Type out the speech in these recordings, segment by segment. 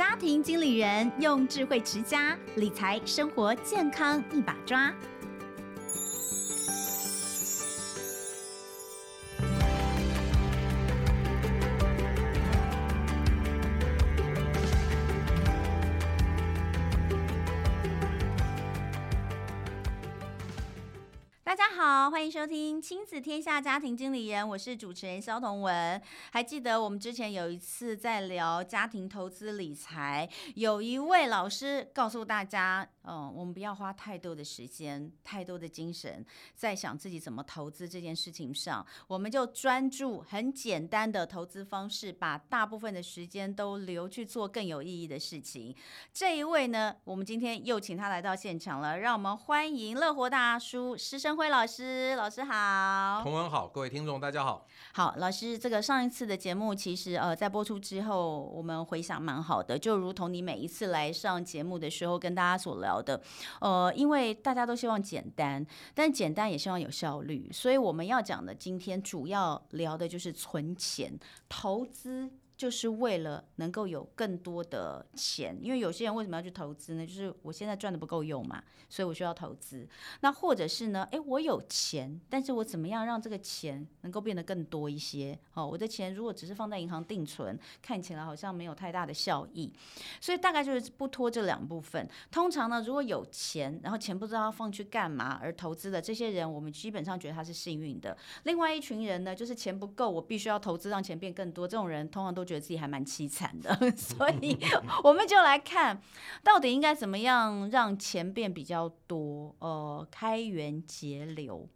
家庭经理人用智慧持家，理财生活健康一把抓。好，欢迎收听《亲子天下家庭经理人》，我是主持人肖彤文。还记得我们之前有一次在聊家庭投资理财，有一位老师告诉大家，嗯，我们不要花太多的时间、太多的精神在想自己怎么投资这件事情上，我们就专注很简单的投资方式，把大部分的时间都留去做更有意义的事情。这一位呢，我们今天又请他来到现场了，让我们欢迎乐活大叔施生辉老师。老师好，同文好，各位听众大家好。好，老师，这个上一次的节目其实呃在播出之后，我们回想蛮好的，就如同你每一次来上节目的时候跟大家所聊的，呃，因为大家都希望简单，但简单也希望有效率，所以我们要讲的今天主要聊的就是存钱投资。就是为了能够有更多的钱，因为有些人为什么要去投资呢？就是我现在赚的不够用嘛，所以我需要投资。那或者是呢？诶，我有钱，但是我怎么样让这个钱能够变得更多一些？哦，我的钱如果只是放在银行定存，看起来好像没有太大的效益。所以大概就是不拖这两部分。通常呢，如果有钱，然后钱不知道要放去干嘛而投资的这些人，我们基本上觉得他是幸运的。另外一群人呢，就是钱不够，我必须要投资让钱变更多。这种人通常都。觉得自己还蛮凄惨的，所以 我们就来看，到底应该怎么样让钱变比较多？呃，开源节流，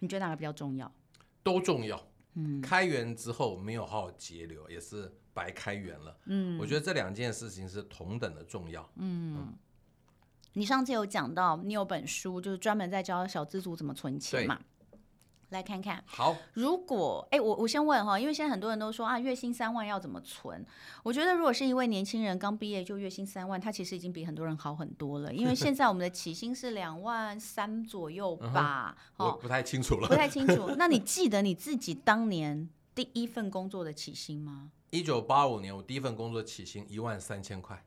你觉得哪个比较重要？都重要。嗯，开源之后没有好好节流，也是白开源了。嗯，我觉得这两件事情是同等的重要。嗯，嗯，你上次有讲到，你有本书就是专门在教小资族怎么存钱嘛？来看看，好。如果哎，我我先问哈，因为现在很多人都说啊，月薪三万要怎么存？我觉得如果是一位年轻人刚毕业就月薪三万，他其实已经比很多人好很多了。因为现在我们的起薪是两万三左右吧？嗯、哦，不太清楚了，不太清楚。那你记得你自己当年第一份工作的起薪吗？一九八五年，我第一份工作起薪一万三千块，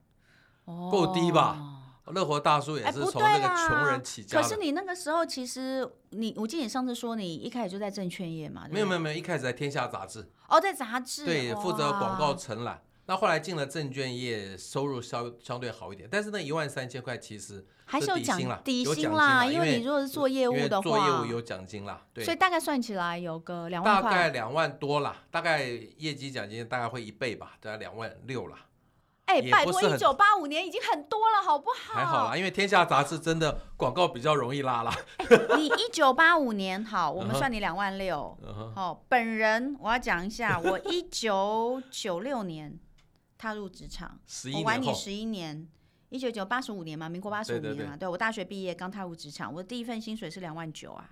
哦，够低吧？乐活大叔也是从那个穷人起家。可是你那个时候，其实你，我记得你上次说你一开始就在证券业嘛？没有没有没有，一开始在天下杂志。哦，在杂志。对，负责广告承揽。那后来进了证券业，收入相相对好一点。但是那一万三千块其实还是有奖底薪啦，因为你如果是做业务的话，做业务有奖金啦。对。所以大概算起来有个两万块。大概两万多啦，大概业绩奖金大概会一倍吧，大概两万六啦。哎，拜托，一九八五年已经很多了，好不好？还好啦，因为天下杂志真的广告比较容易拉啦。你一九八五年好，我们算你两万六。好，本人我要讲一下，我一九九六年踏入职场，我晚你十一年，一九九八十五年嘛，民国八十五年嘛，对，我大学毕业刚踏入职场，我的第一份薪水是两万九啊。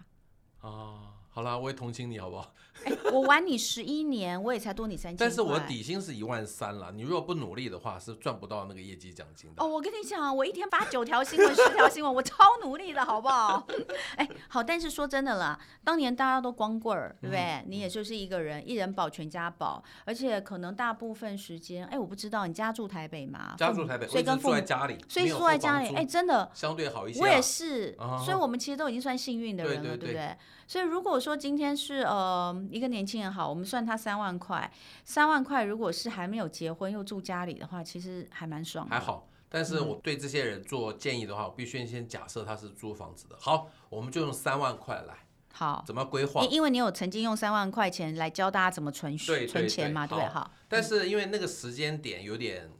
哦。好啦，我也同情你，好不好？欸、我玩你十一年，我也才多你三千。但是我底薪是一万三了，你如果不努力的话，是赚不到那个业绩奖金的。哦，我跟你讲，我一天发九条新闻、十条新闻，我超努力的，好不好？哎、欸，好，但是说真的啦，当年大家都光棍儿，对不对？嗯、你也就是一个人，一人保全家保，而且可能大部分时间，哎、欸，我不知道你家住台北吗？家住台北，所以跟父母住在家里，所以住在家里，哎、欸，真的相对好一些、啊。我也是，啊、所以我们其实都已经算幸运的人了，对，对，对，对不对？所以如果说今天是呃一个年轻人好，我们算他三万块，三万块如果是还没有结婚又住家里的话，其实还蛮爽的。还好，但是我对这些人做建议的话，嗯、我必须先假设他是租房子的。好，我们就用三万块来。好，怎么规划？因为你有曾经用三万块钱来教大家怎么存对存钱嘛，对不对？好，但是因为那个时间点有点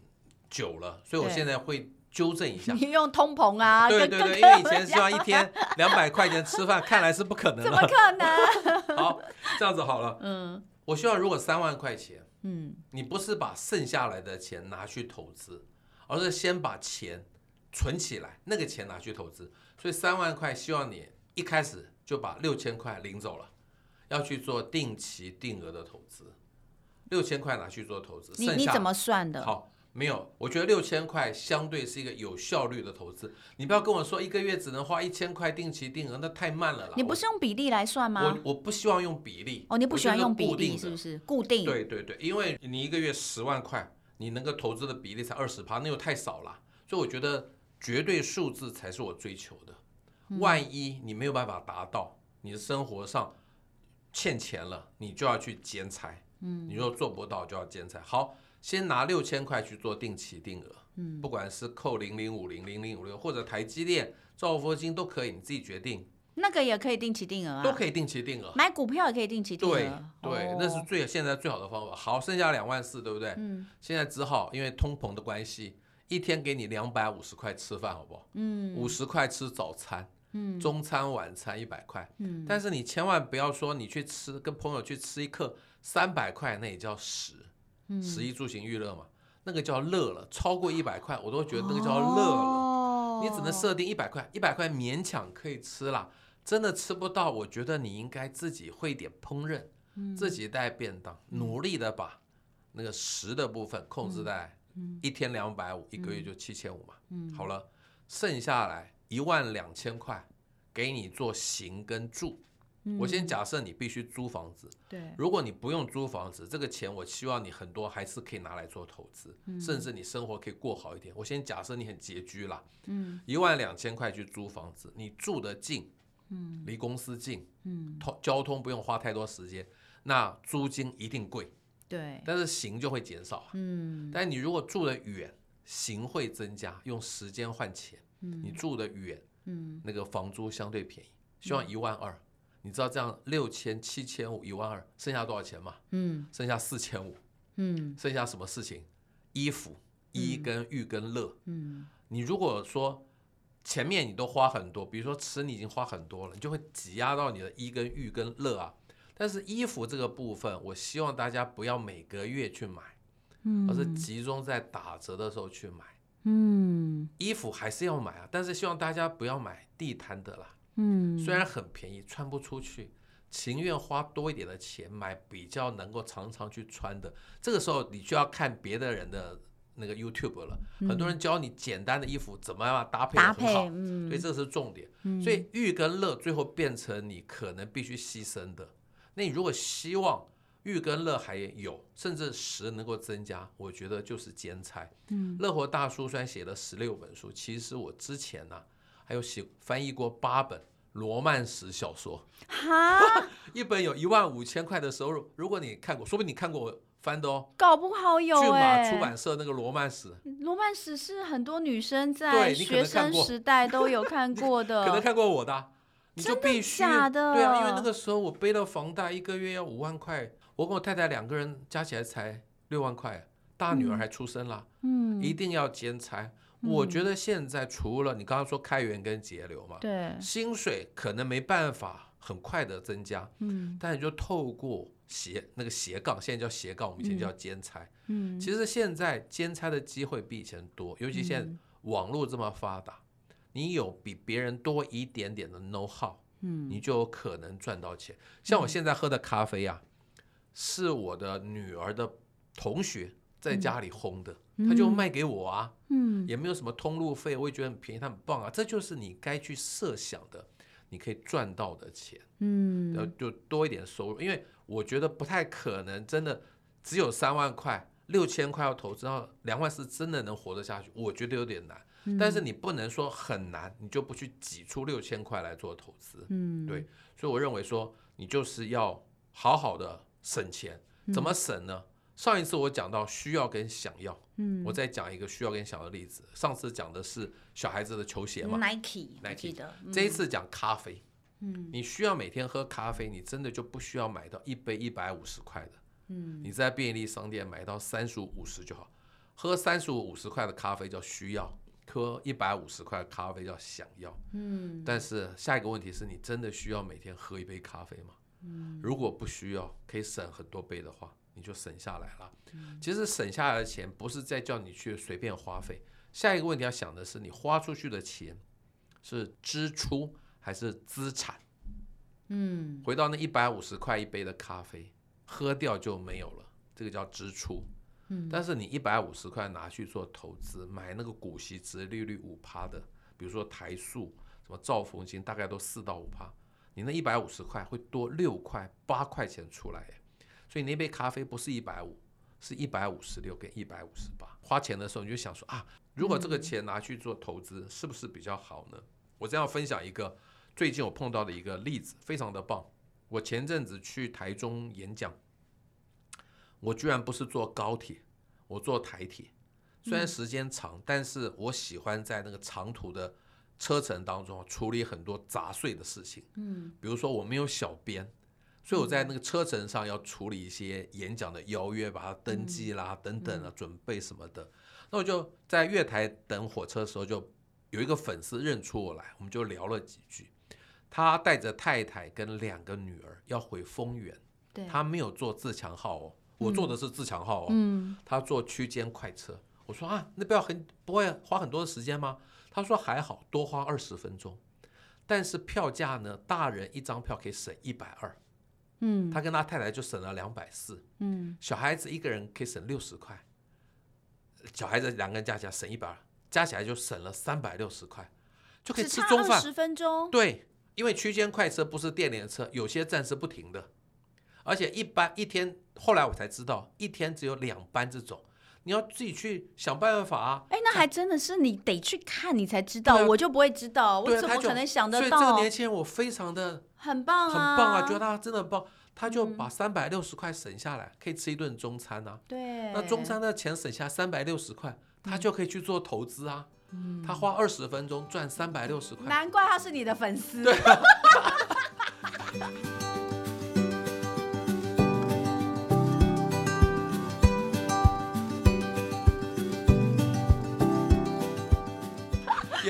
久了，所以我现在会。纠正一下，你用通膨啊？对对对，因为以前希望一天 两百块钱吃饭，看来是不可能。怎么可能？好，这样子好了。嗯，我希望如果三万块钱，嗯，你不是把剩下来的钱拿去投资，而是先把钱存起来，那个钱拿去投资。所以三万块，希望你一开始就把六千块领走了，要去做定期定额的投资。六千块拿去做投资，你你怎么算的？好。没有，我觉得六千块相对是一个有效率的投资。你不要跟我说一个月只能花一千块定期定额，那太慢了啦。你不是用比例来算吗？我我不希望用比例。哦，你不喜欢用比例是不是？固定。对对对，因为你一个月十万块，你能够投资的比例才二十趴，那又太少了。所以我觉得绝对数字才是我追求的。万一你没有办法达到，你的生活上欠钱了，你就要去兼差。嗯，你若做不到，就要兼差。好，先拿六千块去做定期定额。嗯，不管是扣零零五零零零五六，或者台积电、兆丰金都可以，你自己决定。那个也可以定期定额啊，都可以定期定额。买股票也可以定期定额。对对，那是最现在最好的方法。好，剩下两万四，对不对？嗯。现在只好因为通膨的关系，一天给你两百五十块吃饭，好不好？嗯。五十块吃早餐，嗯，中餐晚餐一百块，嗯。但是你千万不要说你去吃，跟朋友去吃一客三百块，那也叫食，嗯，食衣住行娱乐嘛，那个叫乐了。超过一百块，我都觉得那个叫乐了。哦。你只能设定一百块，一百块勉强可以吃了。真的吃不到，我觉得你应该自己会点烹饪，嗯、自己带便当，嗯、努力的把那个食的部分控制在一天两百五，一个月就七千五嘛。嗯、好了，剩下来一万两千块给你做行跟住。嗯、我先假设你必须租房子，对，如果你不用租房子，这个钱我希望你很多还是可以拿来做投资，嗯、甚至你生活可以过好一点。我先假设你很拮据啦，嗯，一万两千块去租房子，你住得近。嗯，离公司近，嗯，通交通不用花太多时间，那租金一定贵，对，但是行就会减少，嗯，但你如果住得远，行会增加，用时间换钱，嗯，你住得远，嗯，那个房租相对便宜，希望一万二，你知道这样六千七千五一万二，剩下多少钱吗？嗯，剩下四千五，嗯，剩下什么事情？衣服，衣跟浴跟乐，嗯，你如果说。前面你都花很多，比如说吃你已经花很多了，你就会挤压到你的衣跟浴跟乐啊。但是衣服这个部分，我希望大家不要每个月去买，嗯，而是集中在打折的时候去买，嗯，衣服还是要买啊，但是希望大家不要买地摊的啦，嗯，虽然很便宜，穿不出去，情愿花多一点的钱买比较能够常常去穿的。这个时候你就要看别的人的。那个 YouTube 了，很多人教你简单的衣服怎么样搭配很好，所以这是重点。所以欲跟乐最后变成你可能必须牺牲的。那你如果希望欲跟乐还有，甚至食能够增加，我觉得就是兼差。嗯乐活大叔虽然写了十六本书，其实我之前呢还有写翻译过八本罗曼史小说，哈 一本有一万五千块的收入。如果你看过，说不定你看过我。翻的哦，搞不好有哎。骏马出版社那个罗曼史，罗曼史是很多女生在学生时代都有看 过的，可能看过我的，你就必须假的，对啊，因为那个时候我背了房贷，一个月要五万块，我跟我太太两个人加起来才六万块，大女儿还出生了，嗯，一定要兼差。我觉得现在除了你刚刚说开源跟节流嘛，对，薪水可能没办法很快的增加，嗯，但你就透过。斜那个斜杠，现在叫斜杠，我们以前叫兼差。嗯，其实现在兼差的机会比以前多，尤其现在网络这么发达，你有比别人多一点点的 know how，嗯，你就有可能赚到钱。像我现在喝的咖啡啊，是我的女儿的同学在家里烘的，他就卖给我啊，嗯，也没有什么通路费，我也觉得很便宜，他很棒啊。这就是你该去设想的，你可以赚到的钱，嗯，然后就多一点收入，因为。我觉得不太可能，真的只有三万块、六千块要投资，然后两万是真的能活得下去？我觉得有点难。嗯、但是你不能说很难，你就不去挤出六千块来做投资。嗯，对。所以我认为说，你就是要好好的省钱。怎么省呢？嗯、上一次我讲到需要跟想要，嗯，我再讲一个需要跟想要的例子。上次讲的是小孩子的球鞋嘛，Nike，Nike 的。嗯、这一次讲咖啡。嗯，你需要每天喝咖啡，你真的就不需要买到一杯一百五十块的。嗯，你在便利商店买到三十五、五十就好。喝三十五、五十块的咖啡叫需要，喝一百五十块的咖啡叫想要。嗯，但是下一个问题是你真的需要每天喝一杯咖啡吗？嗯，如果不需要，可以省很多杯的话，你就省下来了。嗯，其实省下来的钱不是在叫你去随便花费。下一个问题要想的是，你花出去的钱是支出。还是资产，嗯，回到那一百五十块一杯的咖啡，喝掉就没有了，这个叫支出，嗯，但是你一百五十块拿去做投资，买那个股息值利率五趴的，比如说台塑、什么兆丰金，大概都四到五趴，你那一百五十块会多六块八块钱出来，所以那杯咖啡不是一百五，是一百五十六跟一百五十八。花钱的时候你就想说啊，如果这个钱拿去做投资，是不是比较好呢？我这样分享一个最近我碰到的一个例子，非常的棒。我前阵子去台中演讲，我居然不是坐高铁，我坐台铁。虽然时间长，但是我喜欢在那个长途的车程当中处理很多杂碎的事情。嗯，比如说我没有小编，所以我在那个车程上要处理一些演讲的邀约，把它登记啦等等啊，准备什么的。那我就在月台等火车的时候，就有一个粉丝认出我来，我们就聊了几句。他带着太太跟两个女儿要回丰原，他没有坐自强号哦，我坐的是自强号哦，他坐区间快车。我说啊，那不要很不会花很多的时间吗？他说还好，多花二十分钟，但是票价呢，大人一张票可以省一百二，嗯，他跟他太太就省了两百四，嗯，小孩子一个人可以省六十块，小孩子两个人加起来省一百二，加起来就省了三百六十块，就可以吃中饭。十分钟，对，因为区间快车不是电联车，有些站是不停的，而且一班一天，后来我才知道，一天只有两班这种。你要自己去想办法啊！哎，那还真的是你得去看，你才知道，我就不会知道，我怎么可能想得到？所以这个年轻人我非常的很棒啊，很棒啊，觉得他真的很棒，他就把三百六十块省下来，可以吃一顿中餐啊。对，那中餐的钱省下三百六十块，他就可以去做投资啊。嗯他花二十分钟赚三百六十块，难怪他是你的粉丝。对。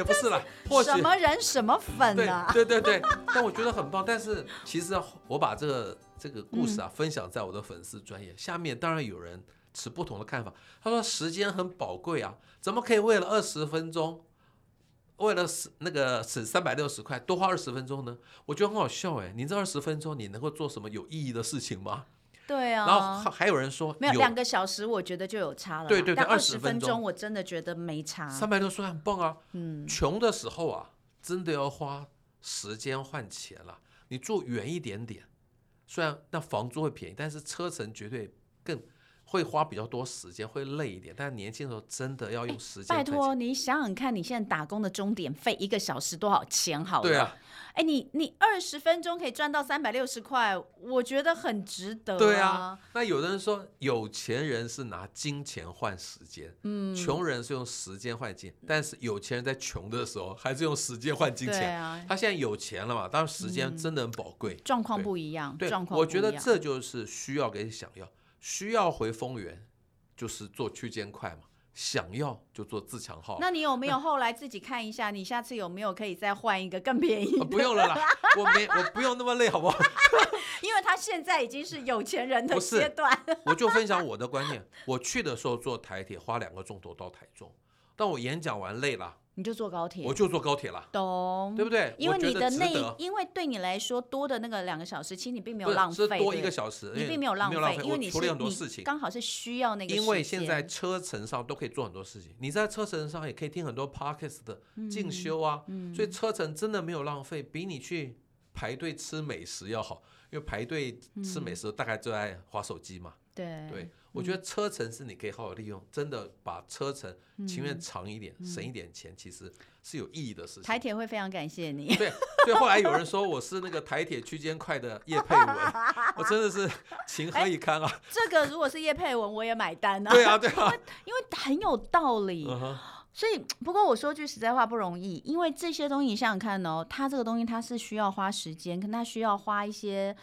也不是啦，或什么人什么粉啊？对对对对，但我觉得很棒。但是其实我把这个这个故事啊分享在我的粉丝专业下面，当然有人持不同的看法。他说时间很宝贵啊，怎么可以为了二十分钟，为了省那个省三百六十块多花二十分钟呢？我觉得很好笑哎，你这二十分钟你能够做什么有意义的事情吗？对啊，然后还有人说没有两个小时，我觉得就有差了。对对对，二十分钟我真的觉得没差。三百六十块很棒啊，嗯，穷的时候啊，真的要花时间换钱了。你住远一点点，虽然那房租会便宜，但是车程绝对更。会花比较多时间，会累一点，但是年轻的时候真的要用时间。拜托，你想想看，你现在打工的钟点费一个小时多少钱？好了，对啊，哎，你你二十分钟可以赚到三百六十块，我觉得很值得啊。对啊，那有的人说，有钱人是拿金钱换时间，嗯，穷人是用时间换金，但是有钱人在穷的时候还是用时间换金钱。对啊，他现在有钱了嘛，当然时间真的很宝贵。状况不一样，对，状况不一样。我觉得这就是需要给想要。需要回丰原，就是做区间快嘛。想要就做自强号。那你有没有后来自己看一下？你下次有没有可以再换一个更便宜的？不用了啦，我没，我不用那么累，好不好？因为他现在已经是有钱人的阶段。我就分享我的观念。我去的时候坐台铁，花两个钟头到台中。但我演讲完累了。你就坐高铁，我就坐高铁了，懂，对不对？因为你的那，因为对你来说多的那个两个小时，其实你并没有浪费，多一个小时，你并没有浪费，因为你处理很多事情，刚好是需要那个。因为现在车程上都可以做很多事情，你在车程上也可以听很多 podcast 的进修啊，所以车程真的没有浪费，比你去排队吃美食要好，因为排队吃美食大概就在划手机嘛。对对，我觉得车程是你可以好好利用，真的把车程情愿长一点，省一点钱，其实是有意义的事情。台铁会非常感谢你。对，所以后来有人说我是那个台铁区间快的叶佩文，我真的是情何以堪啊！这个如果是叶佩文，我也买单啊。对啊，对啊，因为很有道理。所以，不过我说句实在话，不容易，因为这些东西你想想看哦，它这个东西它是需要花时间，跟它需要花一些。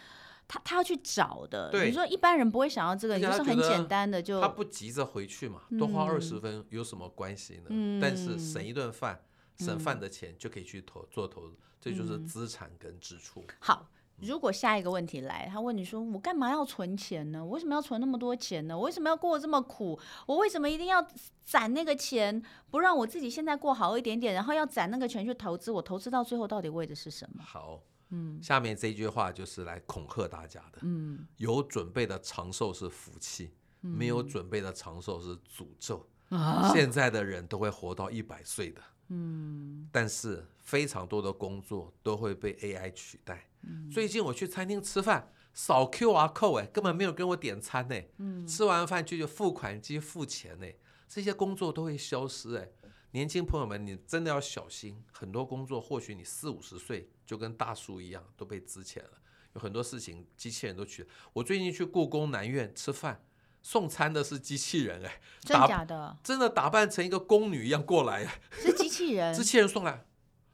他他要去找的，你说一般人不会想要这个，就是很简单的就。他不急着回去嘛，多花二十分有什么关系呢？嗯、但是省一顿饭，省饭的钱就可以去投做投资，这就是资产跟支出。好，如果下一个问题来，他问你说：“我干嘛要存钱呢？我为什么要存那么多钱呢？我为什么要过这么苦？我为什么一定要攒那个钱，不让我自己现在过好一点点，然后要攒那个钱去投资？我投资到最后到底为的是什么？”好。嗯，下面这句话就是来恐吓大家的。嗯，有准备的长寿是福气，嗯、没有准备的长寿是诅咒。啊、现在的人都会活到一百岁的。嗯，但是非常多的工作都会被 AI 取代。嗯、最近我去餐厅吃饭，扫 QR code 哎，根本没有跟我点餐呢。嗯，吃完饭就有付款机付钱呢，这些工作都会消失哎。年轻朋友们，你真的要小心，很多工作或许你四五十岁就跟大叔一样都被资遣了，有很多事情机器人都去。我最近去故宫南院吃饭，送餐的是机器人哎，真的假的？真的打扮成一个宫女一样过来，是机器人，机器人送来。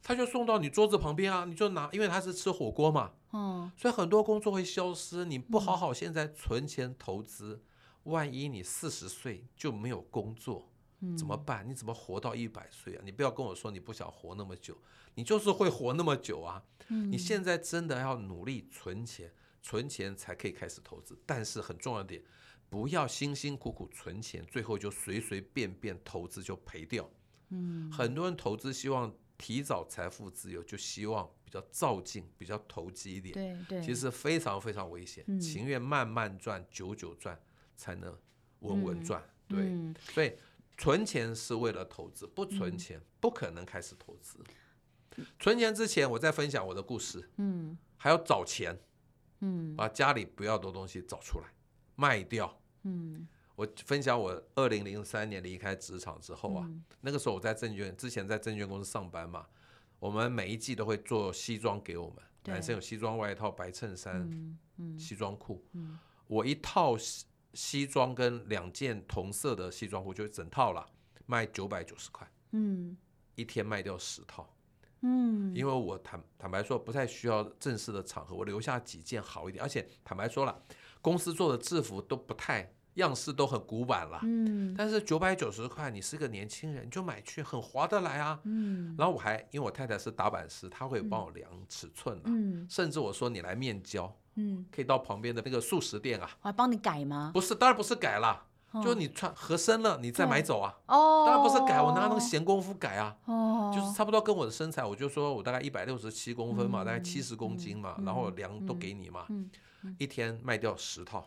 他就送到你桌子旁边啊，你就拿，因为他是吃火锅嘛，嗯，所以很多工作会消失。你不好好现在存钱投资，万一你四十岁就没有工作，怎么办？你怎么活到一百岁啊？你不要跟我说你不想活那么久，你就是会活那么久啊。你现在真的要努力存钱，存钱才可以开始投资。但是很重要的点，不要辛辛苦苦存钱，最后就随随便便投资就赔掉。嗯，很多人投资希望。提早财富自由，就希望比较造进、比较投机一点。对对，其实非常非常危险，嗯、情愿慢慢赚、久久赚，才能稳稳赚。嗯、对，嗯、所以存钱是为了投资，不存钱不可能开始投资。嗯、存钱之前，我再分享我的故事。嗯，还要找钱。嗯，把家里不要的东西找出来，卖掉。嗯。我分享我二零零三年离开职场之后啊，嗯、那个时候我在证券之前在证券公司上班嘛，我们每一季都会做西装给我们，男生有西装外套、白衬衫、嗯嗯、西装裤。嗯、我一套西装跟两件同色的西装裤就整套了，卖九百九十块。嗯，一天卖掉十套。嗯，因为我坦坦白说不太需要正式的场合，我留下几件好一点，而且坦白说了，公司做的制服都不太。样式都很古板了，嗯，但是九百九十块，你是个年轻人，你就买去，很划得来啊，嗯。然后我还因为我太太是打板师，她会帮我量尺寸，嗯，甚至我说你来面交，嗯，可以到旁边的那个素食店啊，我还帮你改吗？不是，当然不是改了，就是你穿合身了，你再买走啊，哦，当然不是改，我哪有那个闲工夫改啊，哦，就是差不多跟我的身材，我就说我大概一百六十七公分嘛，大概七十公斤嘛，然后量都给你嘛，一天卖掉十套。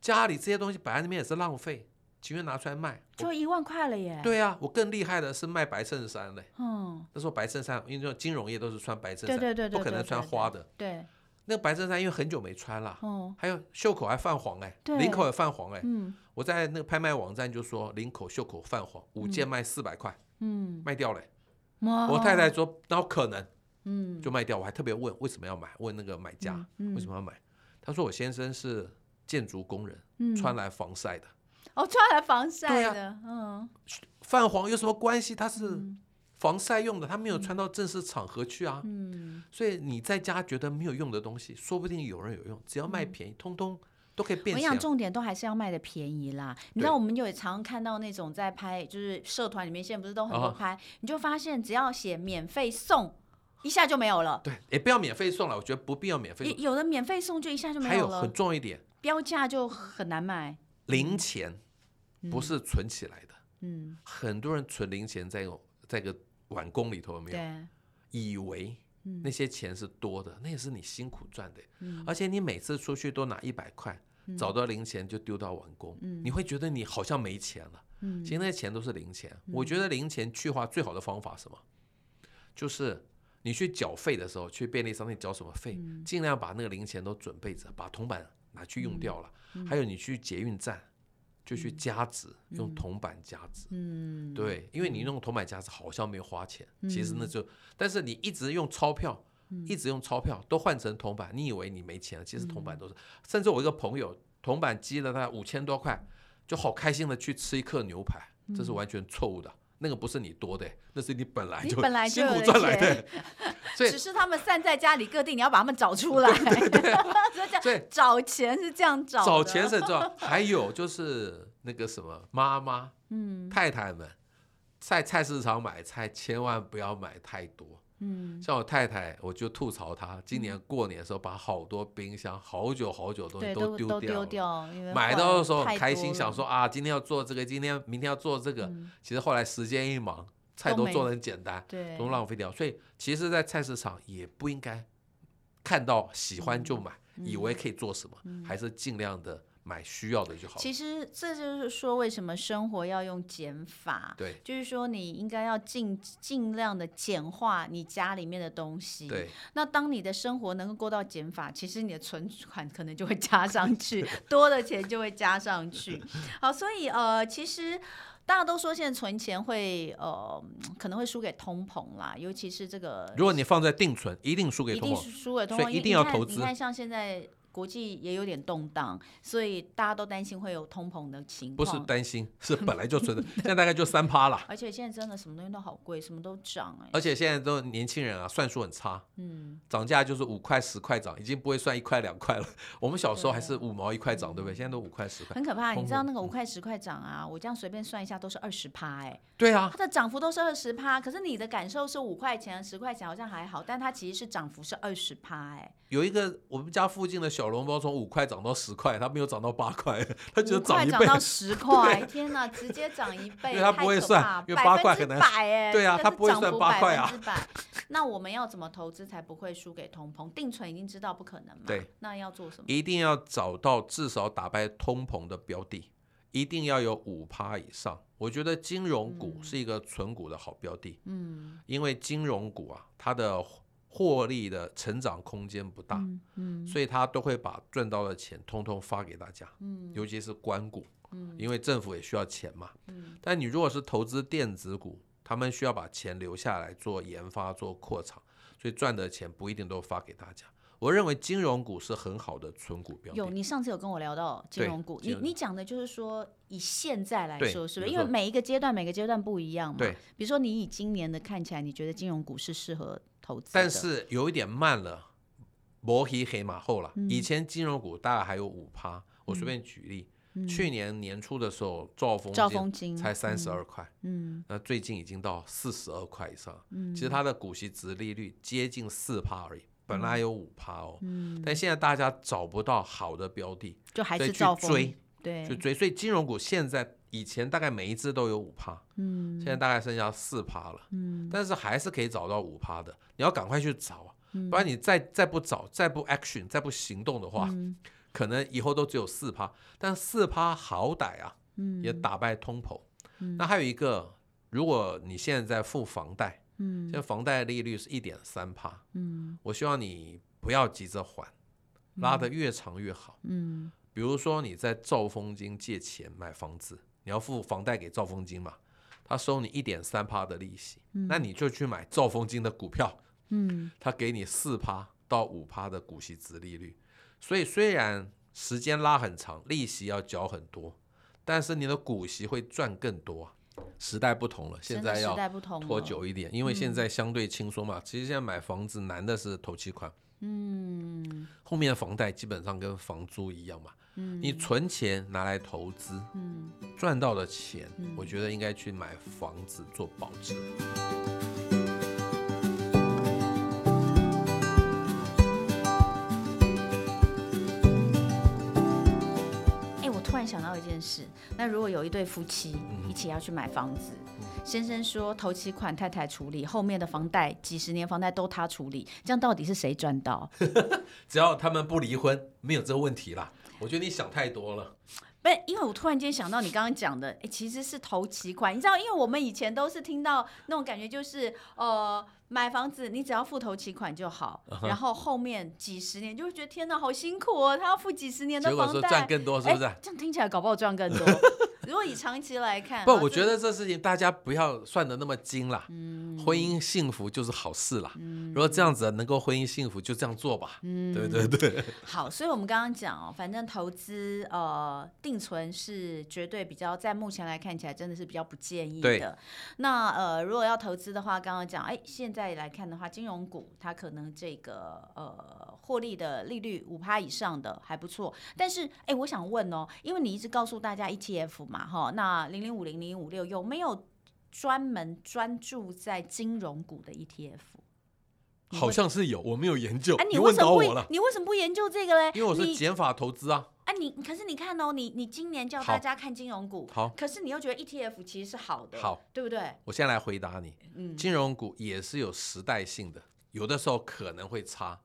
家里这些东西摆在那边也是浪费，情愿拿出来卖，就一万块了耶。对啊，我更厉害的是卖白衬衫嘞。嗯，那时候白衬衫，因为金融业都是穿白衬衫，对对对，不可能穿花的。对，那个白衬衫因为很久没穿了，哦，还有袖口还泛黄哎，领口也泛黄哎。嗯，我在那个拍卖网站就说领口袖口泛黄，五件卖四百块，嗯，卖掉了。我太太说哪有可能？嗯，就卖掉。我还特别问为什么要买，问那个买家为什么要买，他说我先生是。建筑工人、嗯、穿来防晒的，哦，穿来防晒的，啊、嗯，泛黄有什么关系？他是防晒用的，他没有穿到正式场合去啊，嗯，所以你在家觉得没有用的东西，说不定有人有用，只要卖便宜，嗯、通通都可以变。我想重点都还是要卖的便宜啦。你知道，我们有常常看到那种在拍，就是社团里面现在不是都很多拍，哦、你就发现只要写免费送。一下就没有了。对，也不要免费送了，我觉得不必要免费送。有的免费送就一下就没有了。还有很重要一点，标价就很难卖。零钱不是存起来的。嗯。很多人存零钱在用在个碗公里头有没有？以为那些钱是多的，那也是你辛苦赚的。嗯。而且你每次出去都拿一百块，找到零钱就丢到碗公，你会觉得你好像没钱了。嗯。其实那些钱都是零钱。我觉得零钱去化最好的方法是什么？就是。你去缴费的时候，去便利商店缴什么费？嗯、尽量把那个零钱都准备着，把铜板拿去用掉了。嗯、还有你去捷运站，就去加值，嗯、用铜板加值。嗯，对，因为你用铜板加值好像没花钱，嗯、其实那就，但是你一直用钞票，嗯、一直用钞票都换成铜板，你以为你没钱了，其实铜板都是。嗯、甚至我一个朋友，铜板积了大概五千多块，就好开心的去吃一客牛排，这是完全错误的。那个不是你多的，那是你本来就辛苦赚来的，所以只是他们散在家里各地，你要把他们找出来。对对对，所以找钱是这样找。找钱是这样，还有就是那个什么妈妈，嗯，太太们在菜市场买菜，千万不要买太多。嗯，像我太太，我就吐槽她，今年过年的时候把好多冰箱好久好久东西都丢掉了。买到的时候很开心，想说啊，今天要做这个，今天明天要做这个。其实后来时间一忙，菜都做的很简单，都浪费掉。所以其实，在菜市场也不应该看到喜欢就买，以为可以做什么，还是尽量的。买需要的就好。其实这就是说，为什么生活要用减法？对，就是说你应该要尽尽量的简化你家里面的东西。对，那当你的生活能够过到减法，其实你的存款可能就会加上去，多的钱就会加上去。好，所以呃，其实。大家都说现在存钱会呃可能会输给通膨啦，尤其是这个。如果你放在定存，一定输给通膨。一定输给通膨，所以一定要投资。你看像现在。国际也有点动荡，所以大家都担心会有通膨的情况。不是担心，是本来就存的，现在大概就三趴了。而且现在真的什么东西都好贵，什么都涨哎、欸。而且现在都年轻人啊，算术很差，嗯，涨价就是五块十块涨，已经不会算一块两块了。我们小时候还是五毛一块涨，对不对？现在都五块十块。很可怕，你知道那个五块十块涨啊？我这样随便算一下都是二十趴哎。对啊，它的涨幅都是二十趴，可是你的感受是五块钱、十块钱好像还好，但它其实是涨幅是二十趴哎。有一个我们家附近的小笼包从五块涨到十块，它没有涨到八块，它只有涨一倍。涨到十块，天哪，直接涨一倍，因为它不会算，因为八块很难。对啊，它不会算八块啊。那我们要怎么投资才不会输给通膨？定存已经知道不可能嘛。对。那要做什么？一定要找到至少打败通膨的标的，一定要有五趴以上。我觉得金融股是一个存股的好标的。嗯。因为金融股啊，它的。获利的成长空间不大，嗯嗯、所以他都会把赚到的钱通通发给大家，嗯、尤其是官股，嗯、因为政府也需要钱嘛。嗯、但你如果是投资电子股，他们需要把钱留下来做研发、做扩厂，所以赚的钱不一定都发给大家。我认为金融股是很好的存股标的。有，你上次有跟我聊到金融股，你你讲的就是说以现在来说，是不是？因为每一个阶段每个阶段不一样嘛。对。比如说你以今年的看起来，你觉得金融股是适合投资？但是有一点慢了，摩黑黑马后了。以前金融股大概还有五趴，我随便举例，去年年初的时候，兆丰金才三十二块，嗯，那最近已经到四十二块以上，嗯，其实它的股息值利率接近四趴而已。本来有五趴哦，嗯、但现在大家找不到好的标的，就还是去追，对，去追。所以金融股现在以前大概每一只都有五趴，嗯，现在大概剩下四趴了，嗯，但是还是可以找到五趴的，你要赶快去找，不然你再再不找，再不 action，再不行动的话，嗯、可能以后都只有四趴。但四趴好歹啊，嗯、也打败通膨。嗯、那还有一个，如果你现在在付房贷。嗯，现在房贷利率是一点三趴。嗯，我希望你不要急着还，拉得越长越好。嗯，比如说你在兆丰金借钱买房子，你要付房贷给兆丰金嘛，他收你一点三趴的利息，嗯，那你就去买兆丰金的股票。嗯，他给你四趴到五趴的股息值利率，所以虽然时间拉很长，利息要缴很多，但是你的股息会赚更多。时代不同了，现在要拖久一点，因为现在相对轻松嘛。其实现在买房子难的是头期款，嗯，后面的房贷基本上跟房租一样嘛。嗯，你存钱拿来投资，嗯，赚到的钱，我觉得应该去买房子做保值。如果有一对夫妻一起要去买房子，嗯、先生说头期款太太处理，后面的房贷几十年房贷都他处理，这样到底是谁赚到？只要他们不离婚，没有这个问题啦。我觉得你想太多了。不，因为我突然间想到你刚刚讲的，哎，其实是头期款，你知道，因为我们以前都是听到那种感觉，就是呃。买房子，你只要付头期款就好，uh. 然后后面几十年就会觉得天哪，好辛苦哦，他要付几十年的房贷，赚更多是不是？这样听起来搞不好赚更多。如果以长期来看，不，我觉得这事情大家不要算的那么精啦。嗯，婚姻幸福就是好事啦。嗯，如果这样子能够婚姻幸福，就这样做吧。嗯，对对对。好，所以我们刚刚讲哦，反正投资呃定存是绝对比较在目前来看起来真的是比较不建议的。那呃，如果要投资的话，刚刚讲哎，现在来看的话，金融股它可能这个呃获利的利率五趴以上的还不错。但是哎，我想问哦，因为你一直告诉大家 ETF 嘛。好，那零零五零零五六有没有专门专注在金融股的 ETF？好像是有，我没有研究。哎、啊，你为什么不？你为什么不研究这个嘞？因为我是减法投资啊。哎、啊，你可是你看哦，你你今年叫大家看金融股，好，可是你又觉得 ETF 其实是好的，好，对不对？我先来回答你，嗯，金融股也是有时代性的，有的时候可能会差。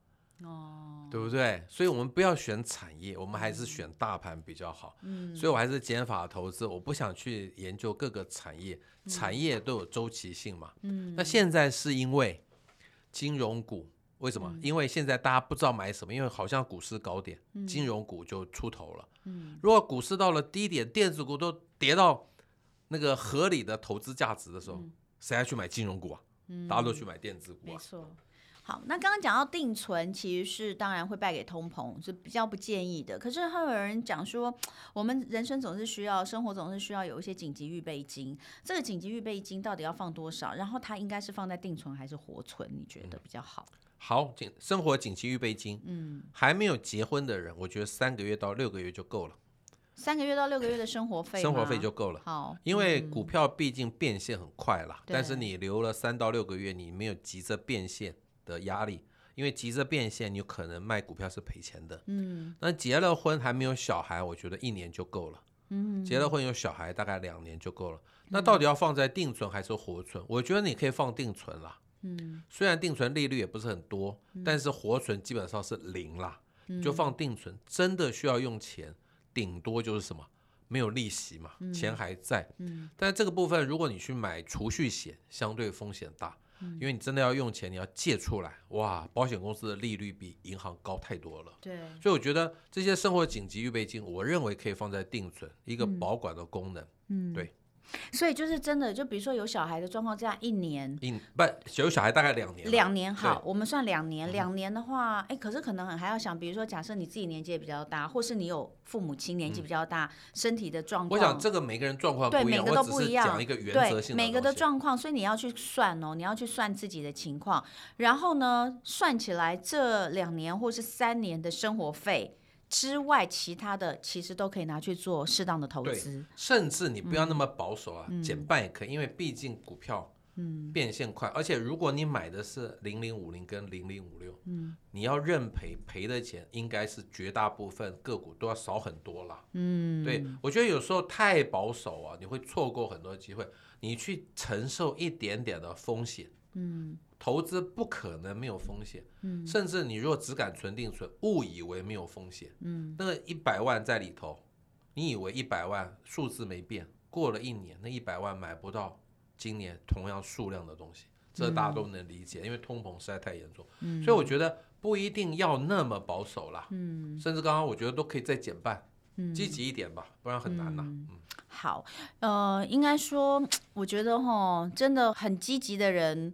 哦，对不对？所以我们不要选产业，我们还是选大盘比较好。嗯，所以我还是减法投资，我不想去研究各个产业，产业都有周期性嘛。嗯，那现在是因为金融股，为什么？嗯，因为现在大家不知道买什么，因为好像股市高点，金融股就出头了。嗯，如果股市到了低点，电子股都跌到那个合理的投资价值的时候，谁还去买金融股啊？大家都去买电子股啊。没错。好，那刚刚讲到定存，其实是当然会败给通膨，是比较不建议的。可是会有人讲说，我们人生总是需要，生活总是需要有一些紧急预备金。这个紧急预备金到底要放多少？然后它应该是放在定存还是活存？你觉得比较好？嗯、好，紧生活紧急预备金，嗯，还没有结婚的人，我觉得三个月到六个月就够了。三个月到六个月的生活费，生活费就够了。好，因为股票毕竟变现很快啦，嗯、但是你留了三到六个月，你没有急着变现。的压力，因为急着变现，你有可能卖股票是赔钱的。嗯，那结了婚还没有小孩，我觉得一年就够了。嗯，结了婚有小孩，大概两年就够了。那到底要放在定存还是活存？我觉得你可以放定存啦。嗯，虽然定存利率也不是很多，但是活存基本上是零啦。就放定存，真的需要用钱，顶多就是什么，没有利息嘛，钱还在。嗯，但这个部分，如果你去买储蓄险，相对风险大。因为你真的要用钱，你要借出来，哇，保险公司的利率比银行高太多了。对，所以我觉得这些生活紧急预备金，我认为可以放在定存，一个保管的功能。嗯，对。所以就是真的，就比如说有小孩的状况，这样一年，一不有小孩大概两年，两年好，我们算两年，两年的话，哎，可是可能还要想，比如说假设你自己年纪也比较大，或是你有父母亲年纪比较大，身体的状况，我想这个每个人状况对每个都不一样，讲一个原。则性的，每个的状况，所以你要去算哦，你要去算自己的情况，然后呢，算起来这两年或是三年的生活费。之外，其他的其实都可以拿去做适当的投资，甚至你不要那么保守啊，嗯、减半也可以，因为毕竟股票变现快，嗯、而且如果你买的是零零五零跟零零五六，你要认赔赔的钱应该是绝大部分个股都要少很多了。嗯，对，我觉得有时候太保守啊，你会错过很多机会，你去承受一点点的风险。嗯。投资不可能没有风险，嗯，甚至你如果只敢存定存，误以为没有风险，嗯，那个一百万在里头，你以为一百万数字没变，过了一年，那一百万买不到今年同样数量的东西，这大家都能理解，因为通膨实在太严重，嗯，所以我觉得不一定要那么保守啦，嗯，甚至刚刚我觉得都可以再减半，嗯，积极一点吧，不然很难呐，嗯，好，呃，应该说，我觉得哈，真的很积极的人。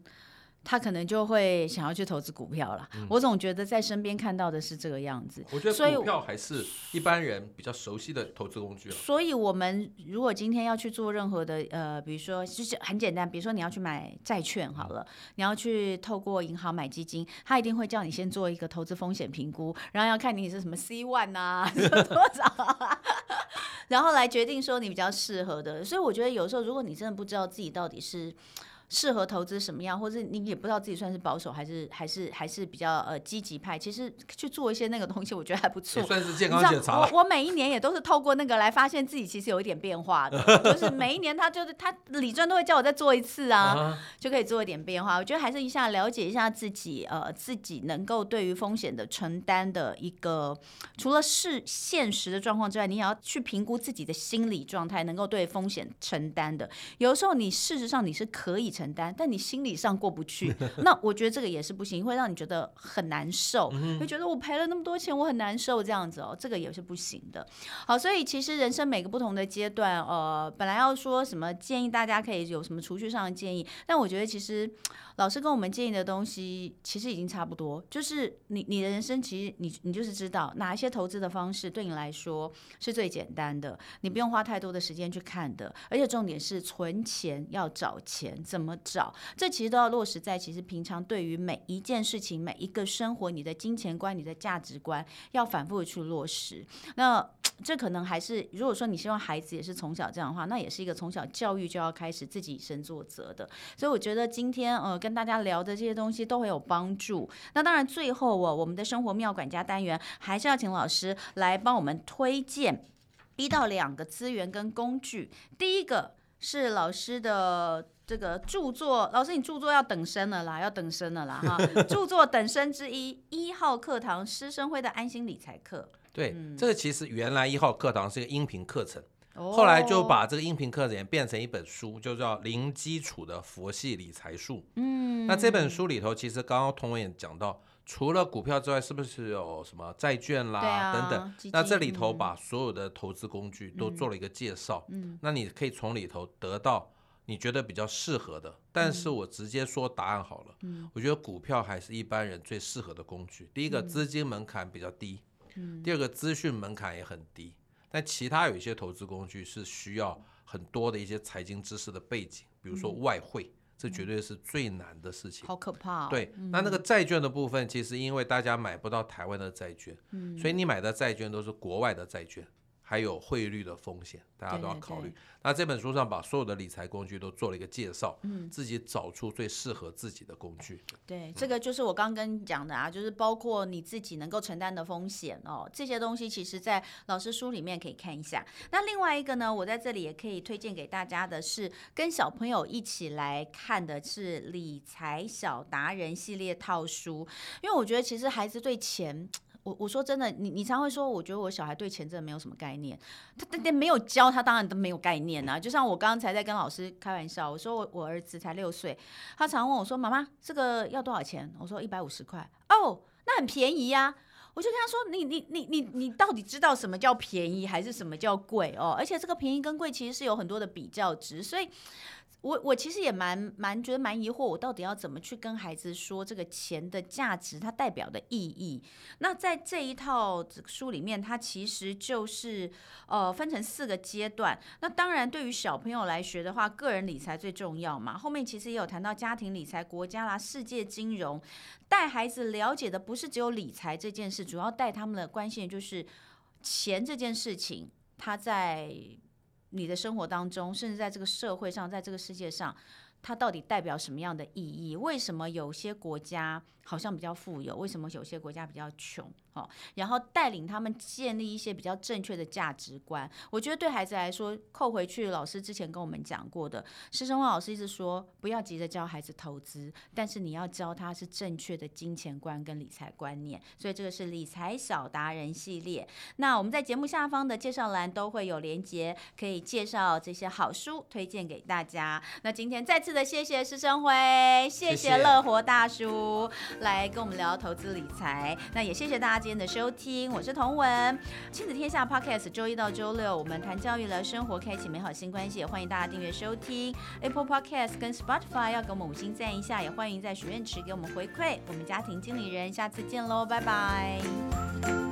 他可能就会想要去投资股票了。嗯、我总觉得在身边看到的是这个样子。我觉得股票还是一般人比较熟悉的投资工具。所以，我们如果今天要去做任何的呃，比如说就是很简单，比如说你要去买债券好了，嗯、你要去透过银行买基金，他一定会叫你先做一个投资风险评估，然后要看你是什么 C one 啊，多少、啊，然后来决定说你比较适合的。所以，我觉得有时候如果你真的不知道自己到底是。适合投资什么样，或者你也不知道自己算是保守还是还是还是比较呃积极派。其实去做一些那个东西，我觉得还不错。算是健康检查。我我每一年也都是透过那个来发现自己其实有一点变化的，就是每一年他就是他李专都会叫我再做一次啊，uh. 就可以做一点变化。我觉得还是一下了解一下自己呃自己能够对于风险的承担的一个，除了是现实的状况之外，你也要去评估自己的心理状态，能够对风险承担的。有的时候你事实上你是可以。承担，但你心理上过不去，那我觉得这个也是不行，会让你觉得很难受，会觉得我赔了那么多钱，我很难受这样子哦，这个也是不行的。好，所以其实人生每个不同的阶段，呃，本来要说什么建议大家可以有什么储蓄上的建议，但我觉得其实。老师跟我们建议的东西其实已经差不多，就是你你的人生其实你你就是知道哪一些投资的方式对你来说是最简单的，你不用花太多的时间去看的，而且重点是存钱要找钱，怎么么找？这其实都要落实在其实平常对于每一件事情、每一个生活、你的金钱观、你的价值观，要反复的去落实。那 这可能还是如果说你希望孩子也是从小这样的话，那也是一个从小教育就要开始自己以身作则的。所以我觉得今天呃跟大家聊的这些东西都会有帮助。那当然，最后我我们的生活妙管家单元还是要请老师来帮我们推荐一到两个资源跟工具。第一个是老师的这个著作，老师你著作要等身了啦，要等身了啦哈，著作等身之一，一号课堂师生会的安心理财课。对，嗯、这个其实原来一号课堂是一个音频课程，哦、后来就把这个音频课程变成一本书，就叫《零基础的佛系理财术》。嗯，那这本书里头，其实刚刚童文也讲到。除了股票之外，是不是有什么债券啦、啊、等等？那这里头把所有的投资工具都做了一个介绍。嗯，那你可以从里头得到你觉得比较适合的。但是我直接说答案好了。嗯，我觉得股票还是一般人最适合的工具。第一个资金门槛比较低，嗯，第二个资讯门槛也很低。但其他有一些投资工具是需要很多的一些财经知识的背景，比如说外汇。这绝对是最难的事情，好可怕、哦。对，那那个债券的部分，其实因为大家买不到台湾的债券，嗯、所以你买的债券都是国外的债券。还有汇率的风险，大家都要考虑。对对对，那这本书上把所有的理财工具都做了一个介绍，嗯，自己找出最适合自己的工具。对，这个就是我刚刚跟你讲的啊，就是包括你自己能够承担的风险哦，这些东西其实在老师书里面可以看一下。那另外一个呢，我在这里也可以推荐给大家的是，跟小朋友一起来看的是理财小达人系列套书，因为我觉得其实孩子对钱。我我说真的，你你常会说，我觉得我小孩对钱真的没有什么概念，他他他没有教，他当然都没有概念啊。就像我刚才在跟老师开玩笑，我说我我儿子才六岁，他常问我说：“妈妈，这个要多少钱？”我说：“一百五十块。”哦，那很便宜呀。我就跟他说：“你你你你你到底知道什么叫便宜，还是什么叫贵哦？而且这个便宜跟贵其实是有很多的比较值，所以。”我我其实也蛮蛮觉得蛮疑惑，我到底要怎么去跟孩子说这个钱的价值，它代表的意义？那在这一套书里面，它其实就是呃分成四个阶段。那当然，对于小朋友来学的话，个人理财最重要嘛。后面其实也有谈到家庭理财、国家啦、世界金融，带孩子了解的不是只有理财这件事，主要带他们的关心就是钱这件事情，它在。你的生活当中，甚至在这个社会上，在这个世界上，它到底代表什么样的意义？为什么有些国家好像比较富有？为什么有些国家比较穷？哦，然后带领他们建立一些比较正确的价值观。我觉得对孩子来说，扣回去老师之前跟我们讲过的，施生辉老师一直说，不要急着教孩子投资，但是你要教他是正确的金钱观跟理财观念。所以这个是理财小达人系列。那我们在节目下方的介绍栏都会有连结，可以介绍这些好书推荐给大家。那今天再次的谢谢施生辉，谢谢乐活大叔来跟我们聊投资理财。那也谢谢大家。今天的收听，我是童文，亲子天下 Podcast，周一到周六我们谈教育聊生活，开启美好新关系，也欢迎大家订阅收听 Apple Podcast 跟 Spotify，要给我们五星赞一下，也欢迎在许愿池给我们回馈。我们家庭经理人，下次见喽，拜拜。